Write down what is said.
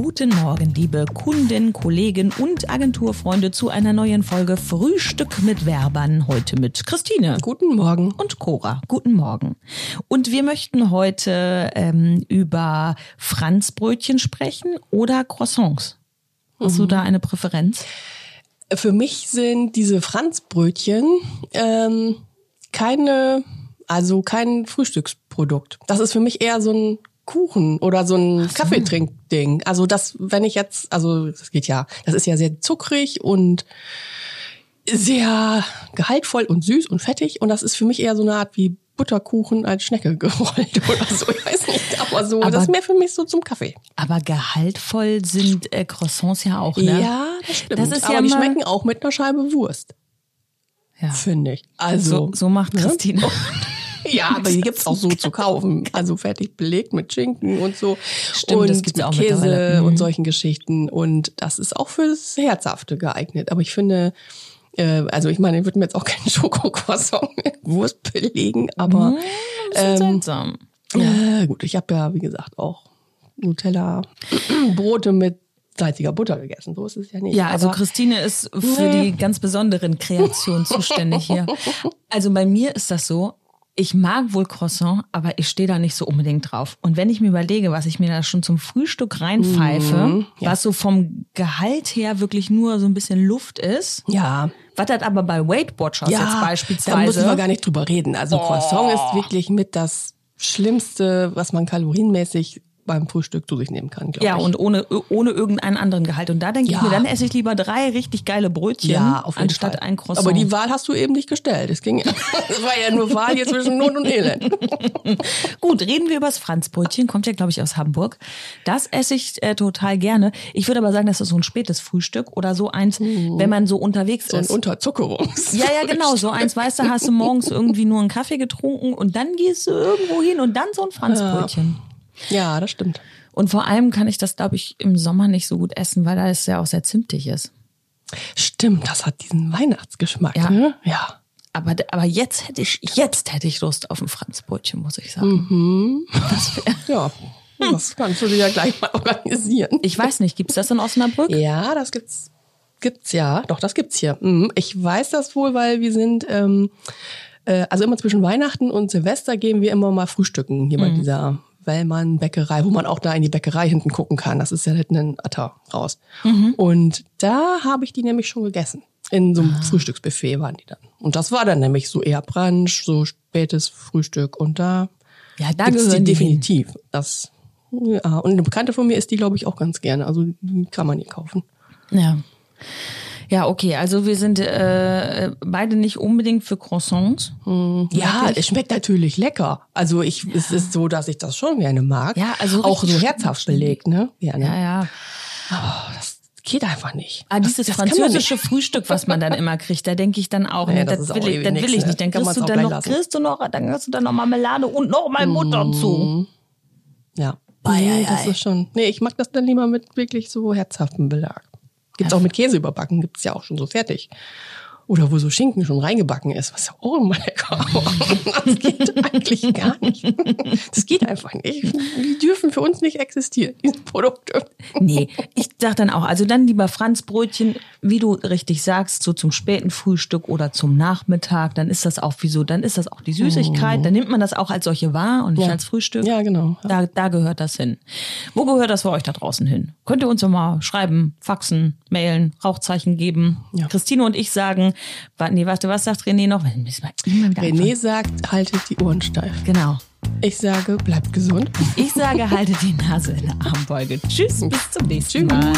Guten Morgen, liebe Kunden, Kollegen und Agenturfreunde zu einer neuen Folge Frühstück mit Werbern. Heute mit Christine. Guten Morgen. Und Cora. Guten Morgen. Und wir möchten heute ähm, über Franzbrötchen sprechen oder Croissants. Hast mhm. du da eine Präferenz? Für mich sind diese Franzbrötchen ähm, keine, also kein Frühstücksprodukt. Das ist für mich eher so ein Kuchen oder so ein so. Kaffeetrinkding. Also das, wenn ich jetzt, also das geht ja, das ist ja sehr zuckrig und sehr gehaltvoll und süß und fettig und das ist für mich eher so eine Art wie Butterkuchen als Schnecke gerollt oder so. Ich weiß nicht, aber so, aber, das ist mehr für mich so zum Kaffee. Aber gehaltvoll sind äh, Croissants ja auch, ne? Ja, das stimmt. Das ist aber ja die schmecken auch mit einer Scheibe Wurst. Ja. Finde ich. Also, so, so macht ne? Christine. Ne? Ja, aber die gibt's auch so zu kaufen. Also fertig belegt mit Schinken und so. Stimmt, und das gibt's auch Käse und mhm. solchen Geschichten. Und das ist auch fürs Herzhafte geeignet. Aber ich finde, äh, also ich meine, ich würde mir jetzt auch keinen Schokocroissant mit Wurst belegen, aber mm, ähm, seltsam. Äh, gut, ich habe ja, wie gesagt, auch Nutella Brote mit salziger Butter gegessen. So ist es ja nicht. Ja, also Christine ist für die ganz besonderen Kreationen zuständig hier. Also bei mir ist das so, ich mag wohl Croissant, aber ich stehe da nicht so unbedingt drauf. Und wenn ich mir überlege, was ich mir da schon zum Frühstück reinpfeife, mm, ja. was so vom Gehalt her wirklich nur so ein bisschen Luft ist. Ja. Was das aber bei Weight Watchers ja, jetzt beispielsweise. Da müssen wir gar nicht drüber reden. Also oh. Croissant ist wirklich mit das Schlimmste, was man kalorienmäßig beim Frühstück zu sich nehmen kann. Ja, ich. und ohne, ohne irgendeinen anderen Gehalt. Und da denke ja. ich mir, dann esse ich lieber drei richtig geile Brötchen, ja, auf anstatt Fall. ein Croissant. Aber die Wahl hast du eben nicht gestellt. Es ging, es war ja nur Wahl hier zwischen Not und Elend. Gut, reden wir über das Franzbrötchen. Kommt ja, glaube ich, aus Hamburg. Das esse ich äh, total gerne. Ich würde aber sagen, das ist so ein spätes Frühstück oder so eins, mhm. wenn man so unterwegs so ist. So ein Unterzuckerungs. Ja, ja, genau. So eins, weißt du, hast du morgens irgendwie nur einen Kaffee getrunken und dann gehst du irgendwo hin und dann so ein Franzbrötchen. Ja, ja das stimmt. Und vor allem kann ich das, glaube ich, im Sommer nicht so gut essen, weil da es ja auch sehr zimtig ist. Stimmt, das hat diesen Weihnachtsgeschmack. Ja. Ne? ja. Aber, aber jetzt hätte ich, jetzt hätte ich Lust auf ein Franzbrötchen, muss ich sagen. Mhm. Das ja. Das kannst du dir ja gleich mal organisieren. Ich weiß nicht, gibt's das in Osnabrück? Ja, das gibt's. Gibt's ja. Doch, das gibt's hier. Mhm. Ich weiß das wohl, weil wir sind, ähm, äh, also immer zwischen Weihnachten und Silvester gehen wir immer mal frühstücken hier bei mhm. dieser Wellmann Bäckerei, wo man auch da in die Bäckerei hinten gucken kann. Das ist ja hinten ein Atter raus. Mhm. Und da habe ich die nämlich schon gegessen. In so einem ah. Frühstücksbuffet waren die dann. Und das war dann nämlich so eher Brunch, so spätes Frühstück. Und da, ja, da gehören die definitiv. Das, ja. Und eine Bekannte von mir ist die, glaube ich, auch ganz gerne. Also die kann man hier kaufen. Ja. Ja, okay, also wir sind äh, beide nicht unbedingt für Croissants. Hm. Ja, es schmeckt natürlich lecker. Also ich, ja. es ist so, dass ich das schon gerne mag. Ja, also auch so herzhaft belegt, ne? Gerne. Ja, ja. Oh, das geht einfach nicht. Ah, dieses das, das französische Frühstück, was man dann immer kriegt, da denke ich dann auch, nee, das, das will, ich, das will ich nicht. Dann kriegst du dann noch, kriegst du noch, dann kriegst du dann noch Marmelade und noch mal Mutter mm. zu. Ja. Nee, das ist schon. Nee, ich mag das dann lieber mit wirklich so herzhaftem Belag. Gibt's auch mit Käse überbacken, gibt's ja auch schon so fertig. Oder wo so Schinken schon reingebacken ist, was ja auch immer lecker. das eigentlich gar nicht. Das geht einfach nicht. Die dürfen für uns nicht existieren, diese Produkte. Nee, ich sag dann auch, also dann lieber Franzbrötchen, wie du richtig sagst, so zum späten Frühstück oder zum Nachmittag, dann ist das auch wie so, dann ist das auch die Süßigkeit, mhm. dann nimmt man das auch als solche wahr und nicht ja. als Frühstück. Ja, genau. Da, da gehört das hin. Wo gehört das für euch da draußen hin? Könnt ihr uns doch mal schreiben, faxen, mailen, Rauchzeichen geben. Ja. Christine und ich sagen, Nee, warte, was sagt René noch? René sagt, haltet die Ohren steif. Genau. Ich sage, bleibt gesund. Ich sage, haltet die Nase in der Armbeuge. Tschüss, bis zum nächsten Tschüss. Mal.